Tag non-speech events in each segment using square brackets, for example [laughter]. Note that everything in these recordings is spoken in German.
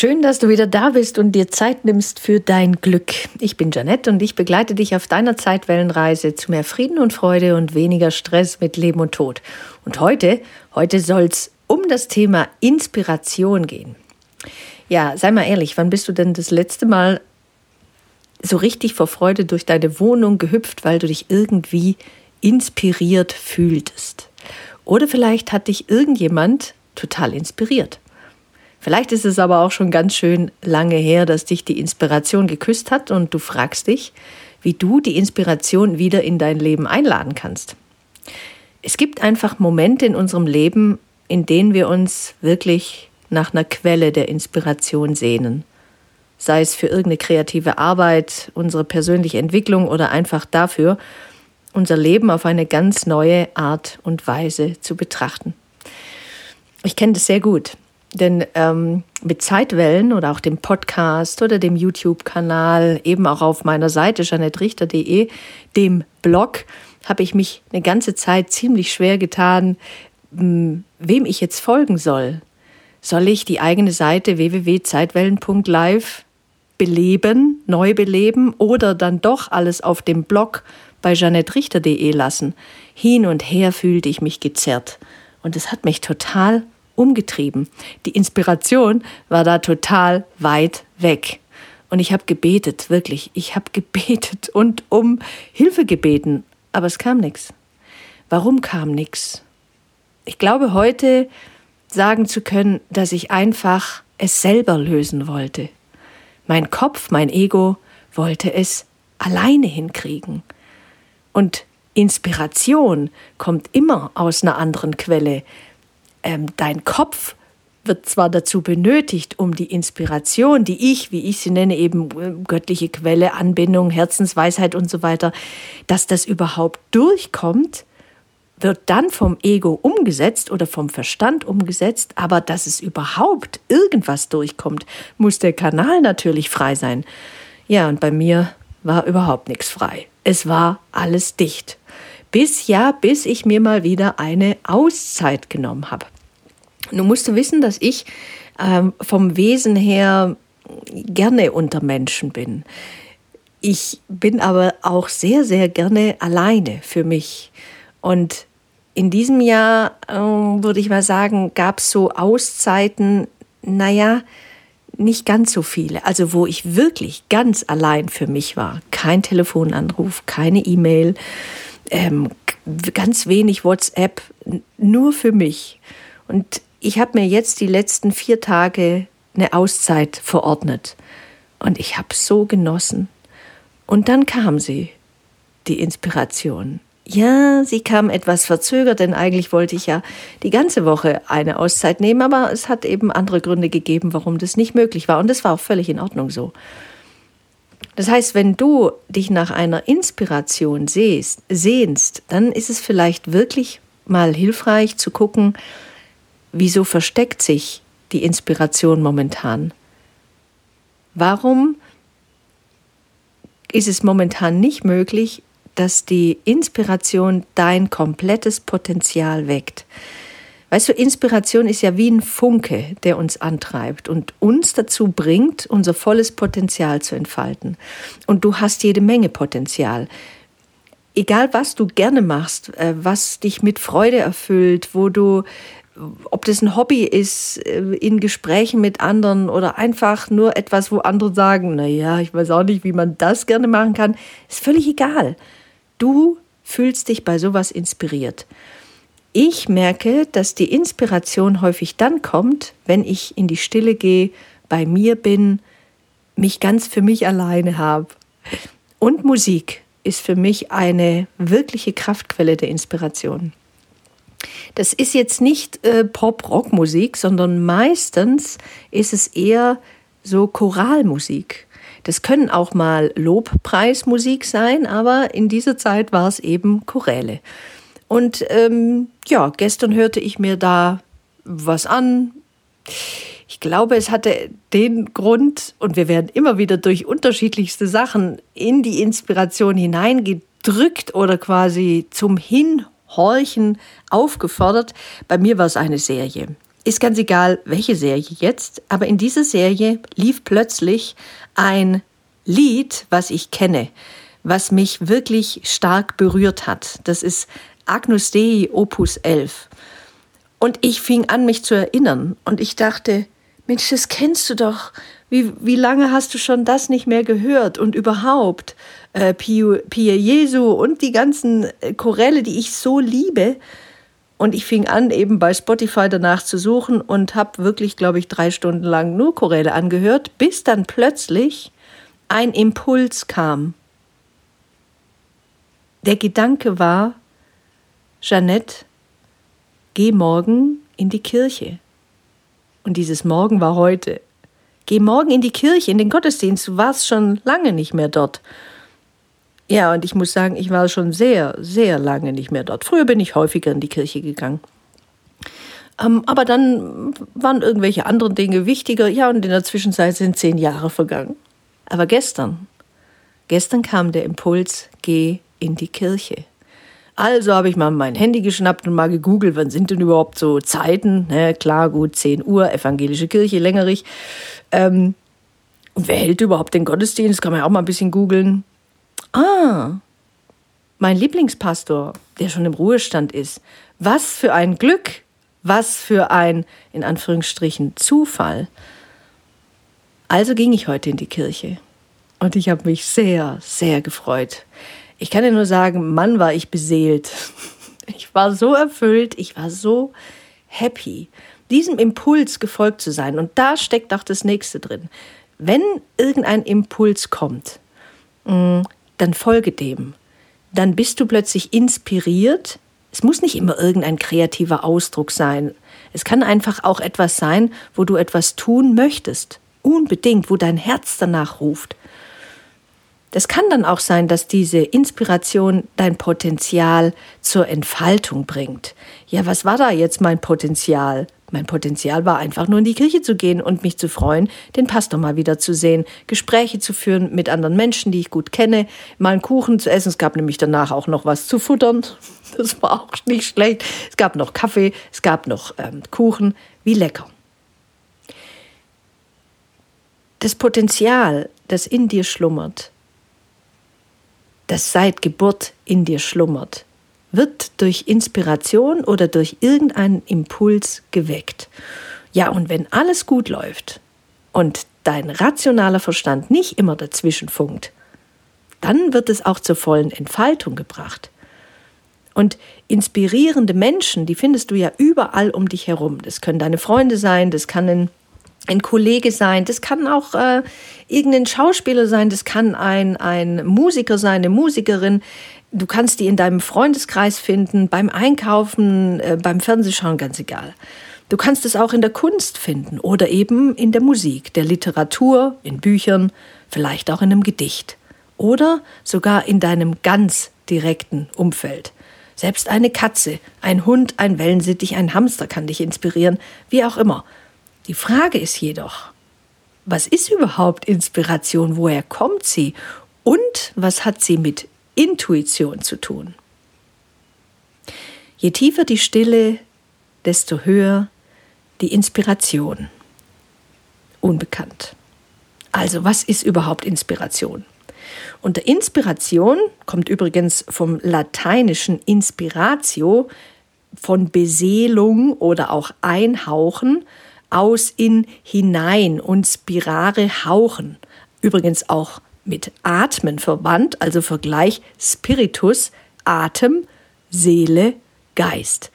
Schön, dass du wieder da bist und dir Zeit nimmst für dein Glück. Ich bin Janette und ich begleite dich auf deiner Zeitwellenreise zu mehr Frieden und Freude und weniger Stress mit Leben und Tod. Und heute, heute soll es um das Thema Inspiration gehen. Ja, sei mal ehrlich, wann bist du denn das letzte Mal so richtig vor Freude durch deine Wohnung gehüpft, weil du dich irgendwie inspiriert fühltest? Oder vielleicht hat dich irgendjemand total inspiriert. Vielleicht ist es aber auch schon ganz schön lange her, dass dich die Inspiration geküsst hat und du fragst dich, wie du die Inspiration wieder in dein Leben einladen kannst. Es gibt einfach Momente in unserem Leben, in denen wir uns wirklich nach einer Quelle der Inspiration sehnen. Sei es für irgendeine kreative Arbeit, unsere persönliche Entwicklung oder einfach dafür, unser Leben auf eine ganz neue Art und Weise zu betrachten. Ich kenne das sehr gut. Denn ähm, mit Zeitwellen oder auch dem Podcast oder dem YouTube-Kanal, eben auch auf meiner Seite janettrichter.de, dem Blog, habe ich mich eine ganze Zeit ziemlich schwer getan, hm, wem ich jetzt folgen soll. Soll ich die eigene Seite www.zeitwellen.live beleben, neu beleben oder dann doch alles auf dem Blog bei janettrichter.de lassen? Hin und her fühlte ich mich gezerrt. Und es hat mich total umgetrieben. Die Inspiration war da total weit weg. Und ich habe gebetet, wirklich. Ich habe [laughs] gebetet und um Hilfe gebeten. Aber es kam nichts. Warum kam nichts? Ich glaube heute sagen zu können, dass ich einfach es selber lösen wollte. Mein Kopf, mein Ego wollte es alleine hinkriegen. Und Inspiration kommt immer aus einer anderen Quelle ähm, dein Kopf wird zwar dazu benötigt, um die Inspiration, die ich, wie ich sie nenne, eben äh, göttliche Quelle, Anbindung, Herzensweisheit und so weiter, dass das überhaupt durchkommt, wird dann vom Ego umgesetzt oder vom Verstand umgesetzt, aber dass es überhaupt irgendwas durchkommt, muss der Kanal natürlich frei sein. Ja, und bei mir war überhaupt nichts frei. Es war alles dicht. Bis ja, bis ich mir mal wieder eine Auszeit genommen habe. Nun musst du wissen, dass ich ähm, vom Wesen her gerne unter Menschen bin. Ich bin aber auch sehr, sehr gerne alleine für mich. Und in diesem Jahr, äh, würde ich mal sagen, gab es so Auszeiten, naja, nicht ganz so viele. Also wo ich wirklich ganz allein für mich war. Kein Telefonanruf, keine E-Mail, ähm, ganz wenig WhatsApp, nur für mich. Und ich habe mir jetzt die letzten vier Tage eine Auszeit verordnet. Und ich habe so genossen. Und dann kam sie, die Inspiration. Ja, sie kam etwas verzögert, denn eigentlich wollte ich ja die ganze Woche eine Auszeit nehmen, aber es hat eben andere Gründe gegeben, warum das nicht möglich war. Und das war auch völlig in Ordnung so. Das heißt, wenn du dich nach einer Inspiration sehst, sehnst, dann ist es vielleicht wirklich mal hilfreich zu gucken, wieso versteckt sich die Inspiration momentan? Warum ist es momentan nicht möglich, dass die Inspiration dein komplettes Potenzial weckt? Weißt du, Inspiration ist ja wie ein Funke, der uns antreibt und uns dazu bringt, unser volles Potenzial zu entfalten. Und du hast jede Menge Potenzial. Egal, was du gerne machst, äh, was dich mit Freude erfüllt, wo du, ob das ein Hobby ist, äh, in Gesprächen mit anderen oder einfach nur etwas, wo andere sagen, na ja, ich weiß auch nicht, wie man das gerne machen kann, ist völlig egal. Du fühlst dich bei sowas inspiriert. Ich merke, dass die Inspiration häufig dann kommt, wenn ich in die Stille gehe, bei mir bin, mich ganz für mich alleine habe. Und Musik ist für mich eine wirkliche Kraftquelle der Inspiration. Das ist jetzt nicht äh, Pop-Rock-Musik, sondern meistens ist es eher so Choralmusik. Das können auch mal Lobpreismusik sein, aber in dieser Zeit war es eben Choräle. Und ähm, ja, gestern hörte ich mir da was an. Ich glaube, es hatte den Grund, und wir werden immer wieder durch unterschiedlichste Sachen in die Inspiration hineingedrückt oder quasi zum Hinhorchen aufgefordert. Bei mir war es eine Serie. Ist ganz egal, welche Serie jetzt, aber in dieser Serie lief plötzlich ein Lied, was ich kenne, was mich wirklich stark berührt hat. Das ist Agnus Dei Opus 11. Und ich fing an, mich zu erinnern. Und ich dachte, Mensch, das kennst du doch. Wie, wie lange hast du schon das nicht mehr gehört? Und überhaupt, äh, Pia Jesu und die ganzen äh, Choräle, die ich so liebe. Und ich fing an, eben bei Spotify danach zu suchen und habe wirklich, glaube ich, drei Stunden lang nur Choräle angehört, bis dann plötzlich ein Impuls kam. Der Gedanke war, Jeannette, geh morgen in die Kirche. Und dieses Morgen war heute. Geh morgen in die Kirche, in den Gottesdienst. Du warst schon lange nicht mehr dort. Ja, und ich muss sagen, ich war schon sehr, sehr lange nicht mehr dort. Früher bin ich häufiger in die Kirche gegangen. Ähm, aber dann waren irgendwelche anderen Dinge wichtiger. Ja, und in der Zwischenzeit sind zehn Jahre vergangen. Aber gestern, gestern kam der Impuls, geh in die Kirche. Also habe ich mal mein Handy geschnappt und mal gegoogelt, wann sind denn überhaupt so Zeiten? Ne, klar, gut, 10 Uhr, evangelische Kirche, längerig. Ähm, und wer hält überhaupt den Gottesdienst? Kann man ja auch mal ein bisschen googeln. Ah, mein Lieblingspastor, der schon im Ruhestand ist. Was für ein Glück, was für ein, in Anführungsstrichen, Zufall. Also ging ich heute in die Kirche und ich habe mich sehr, sehr gefreut. Ich kann dir nur sagen, Mann, war ich beseelt. [laughs] Ich war so erfüllt, ich war so happy, diesem Impuls gefolgt zu sein. Und da steckt auch das nächste drin. Wenn irgendein Impuls kommt, mm, dann folge dem. Dann bist du plötzlich inspiriert. Es muss nicht immer irgendein kreativer Ausdruck sein. Es kann einfach auch etwas sein, wo du etwas tun möchtest. Unbedingt, wo dein Herz danach ruft. Das kann dann auch sein, dass diese Inspiration dein Potenzial zur Entfaltung bringt. Ja, was war da jetzt mein Potenzial? Mein Potenzial war einfach nur in die Kirche zu gehen und mich zu freuen, den Pastor mal wieder zu sehen, Gespräche zu führen mit anderen Menschen, die ich gut kenne, mal einen Kuchen zu essen. Es gab nämlich danach auch noch was zu futtern. [laughs] Das war auch nicht schlecht. Es gab noch Kaffee, es gab noch ähm, Kuchen. Wie lecker. Das Potenzial, das in dir schlummert, das seit Geburt in dir schlummert, wird durch Inspiration oder durch irgendeinen Impuls geweckt. Ja, und wenn alles gut läuft und dein rationaler Verstand nicht immer dazwischen funkt, dann wird es auch zur vollen Entfaltung gebracht. Und inspirierende Menschen, die findest du ja überall um dich herum. Das können deine Freunde sein, das kann ein, ein Kollege sein, das kann auch äh, irgendein Schauspieler sein, das kann ein, ein Musiker sein, eine Musikerin. Du kannst die in deinem Freundeskreis finden, beim Einkaufen, äh, beim Fernsehschauen, ganz egal. Du kannst es auch in der Kunst finden oder eben in der Musik, der Literatur, in Büchern, vielleicht auch in einem Gedicht oder sogar in deinem ganz direkten Umfeld. Selbst eine Katze, ein Hund, ein Wellensittich, ein Hamster kann dich inspirieren, wie auch immer. Die Frage ist jedoch, was ist überhaupt Inspiration? Woher kommt sie? Und was hat sie mit Intuition zu tun. Je tiefer die Stille, desto höher die Inspiration. Unbekannt. Also was ist überhaupt Inspiration? Unter Inspiration kommt übrigens vom lateinischen Inspiratio, von Beseelung oder auch Einhauchen, aus in hinein und spirare hauchen. Übrigens auch mit Atmen verwandt, also Vergleich Spiritus, Atem, Seele, Geist.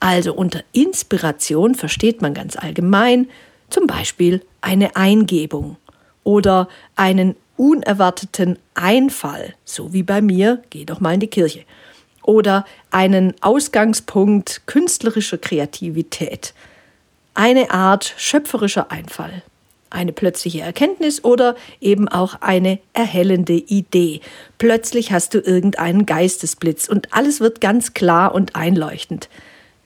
Also unter Inspiration versteht man ganz allgemein zum Beispiel eine Eingebung oder einen unerwarteten Einfall, so wie bei mir, geh doch mal in die Kirche, oder einen Ausgangspunkt künstlerischer Kreativität, eine Art schöpferischer Einfall. eine plötzliche Erkenntnis oder eben auch eine erhellende Idee. Plötzlich hast du irgendeinen Geistesblitz und alles wird ganz klar und einleuchtend.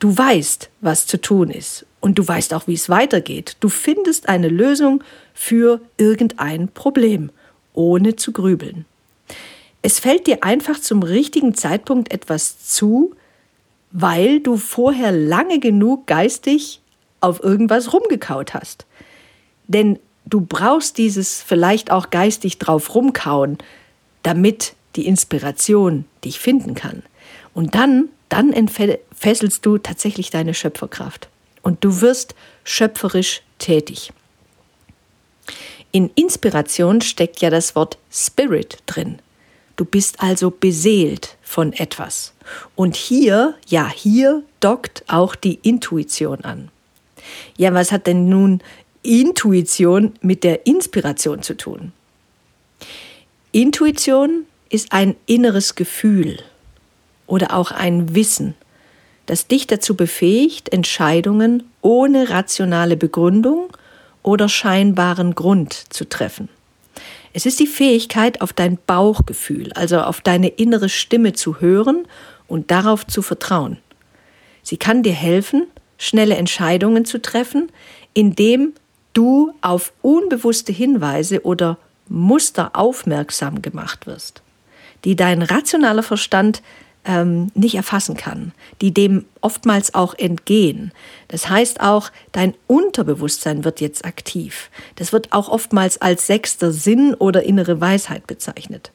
Du weißt, was zu tun ist und du weißt auch, wie es weitergeht. Du findest eine Lösung für irgendein Problem, ohne zu grübeln. Es fällt dir einfach zum richtigen Zeitpunkt etwas zu, weil du vorher lange genug geistig auf irgendwas rumgekaut hast. Denn du brauchst dieses vielleicht auch geistig drauf rumkauen, damit die Inspiration dich finden kann. Und dann, dann entfesselst du tatsächlich deine Schöpferkraft. Und du wirst schöpferisch tätig. In Inspiration steckt ja das Wort Spirit drin. Du bist also beseelt von etwas. Und hier, ja, hier dockt auch die Intuition an. Ja, was hat denn nun Intuition mit der Inspiration zu tun. Intuition ist ein inneres Gefühl oder auch ein Wissen, das dich dazu befähigt, Entscheidungen ohne rationale Begründung oder scheinbaren Grund zu treffen. Es ist die Fähigkeit, auf dein Bauchgefühl, also auf deine innere Stimme zu hören und darauf zu vertrauen. Sie kann dir helfen, schnelle Entscheidungen zu treffen, indem du auf unbewusste Hinweise oder Muster aufmerksam gemacht wirst, die dein rationaler Verstand ähm, nicht erfassen kann, die dem oftmals auch entgehen. Das heißt auch, dein Unterbewusstsein wird jetzt aktiv. Das wird auch oftmals als sechster Sinn oder innere Weisheit bezeichnet.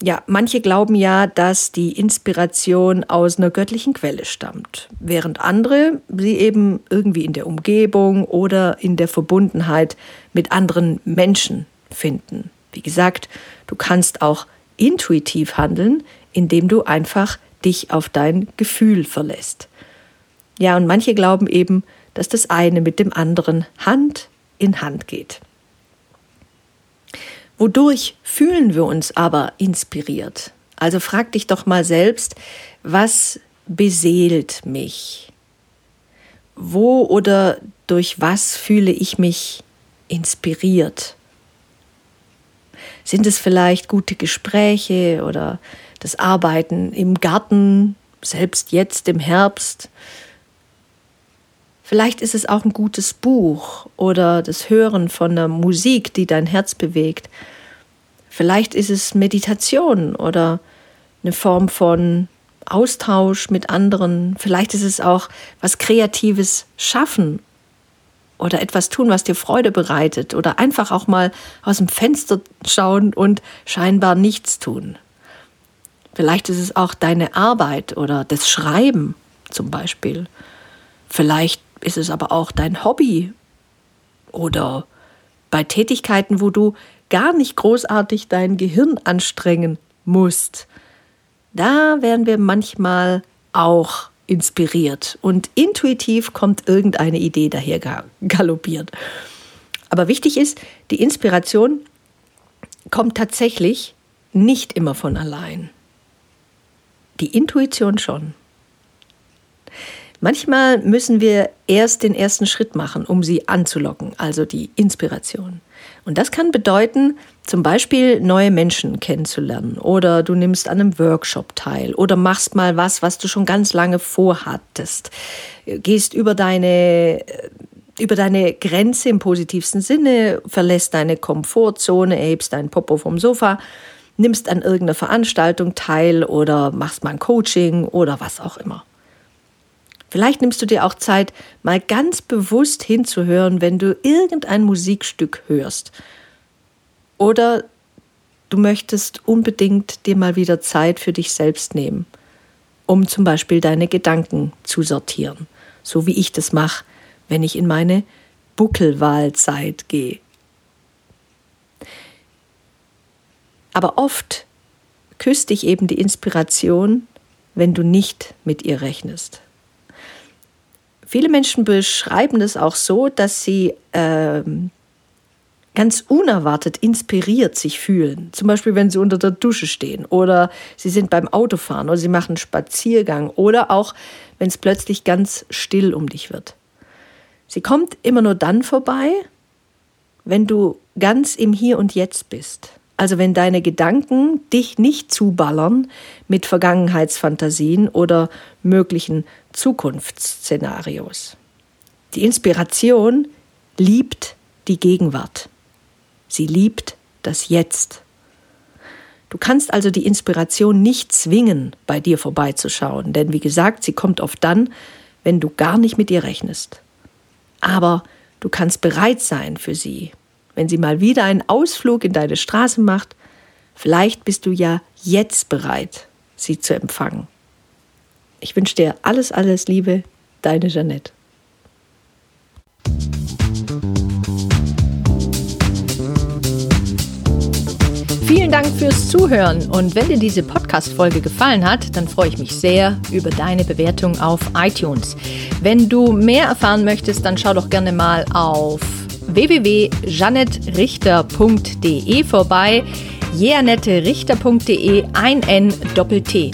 Ja, manche glauben ja, dass die Inspiration aus einer göttlichen Quelle stammt, während andere sie eben irgendwie in der Umgebung oder in der Verbundenheit mit anderen Menschen finden. Wie gesagt, du kannst auch intuitiv handeln, indem du einfach dich auf dein Gefühl verlässt. Ja, und manche glauben eben, dass das eine mit dem anderen Hand in Hand geht. Wodurch fühlen wir uns aber inspiriert? Also frag dich doch mal selbst, was beseelt mich? Wo oder durch was fühle ich mich inspiriert? Sind es vielleicht gute Gespräche oder das Arbeiten im Garten, selbst jetzt im Herbst? Vielleicht ist es auch ein gutes Buch oder das Hören von einer Musik, die dein Herz bewegt. Vielleicht ist es Meditation oder eine Form von Austausch mit anderen. Vielleicht ist es auch was Kreatives schaffen oder etwas tun, was dir Freude bereitet oder einfach auch mal aus dem Fenster schauen und scheinbar nichts tun. Vielleicht ist es auch deine Arbeit oder das Schreiben zum Beispiel. Vielleicht ist es aber auch dein Hobby oder bei Tätigkeiten, wo du gar nicht großartig dein Gehirn anstrengen musst. Da werden wir manchmal auch inspiriert und intuitiv kommt irgendeine Idee daher galoppiert. Aber wichtig ist, die Inspiration kommt tatsächlich nicht immer von allein. Die Intuition schon. Manchmal müssen wir erst den ersten Schritt machen, um sie anzulocken, also die Inspiration. Und das kann bedeuten, zum Beispiel neue Menschen kennenzulernen oder du nimmst an einem Workshop teil oder machst mal was, was du schon ganz lange vorhattest. Gehst über deine über deine Grenze im positivsten Sinne, verlässt deine Komfortzone, erhebst deinen Popo vom Sofa, nimmst an irgendeiner Veranstaltung teil oder machst mal ein Coaching oder was auch immer. Vielleicht nimmst du dir auch Zeit, mal ganz bewusst hinzuhören, wenn du irgendein Musikstück hörst. Oder du möchtest unbedingt dir mal wieder Zeit für dich selbst nehmen, um zum Beispiel deine Gedanken zu sortieren, so wie ich das mache, wenn ich in meine Buckelwahlzeit gehe. Aber oft küsst dich eben die Inspiration, wenn du nicht mit ihr rechnest. Viele Menschen beschreiben es auch so, dass sie ähm, ganz unerwartet inspiriert sich fühlen. Zum Beispiel, wenn sie unter der Dusche stehen oder sie sind beim Autofahren oder sie machen einen Spaziergang oder auch, wenn es plötzlich ganz still um dich wird. Sie kommt immer nur dann vorbei, wenn du ganz im Hier und Jetzt bist. Also wenn deine Gedanken dich nicht zuballern mit Vergangenheitsfantasien oder möglichen Zukunftsszenarios. Die Inspiration liebt die Gegenwart. Sie liebt das Jetzt. Du kannst also die Inspiration nicht zwingen, bei dir vorbeizuschauen, denn wie gesagt, sie kommt oft dann, wenn du gar nicht mit ihr rechnest. Aber du kannst bereit sein für sie, wenn sie mal wieder einen Ausflug in deine Straße macht, vielleicht bist du ja jetzt bereit, sie zu empfangen. Ich wünsche dir alles, alles Liebe, deine Jeanette. Vielen Dank fürs Zuhören und wenn dir diese Podcast-Folge gefallen hat, dann freue ich mich sehr über deine Bewertung auf iTunes. Wenn du mehr erfahren möchtest, dann schau doch gerne mal auf www.janettrichter.de vorbei. jeanetterichter.de ein N Doppel T.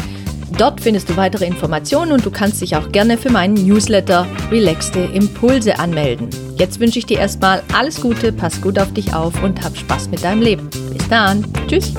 Dort findest du weitere Informationen und du kannst dich auch gerne für meinen Newsletter Relaxte Impulse anmelden. Jetzt wünsche ich dir erstmal alles Gute, pass gut auf dich auf und hab Spaß mit deinem Leben. Bis dann. Tschüss.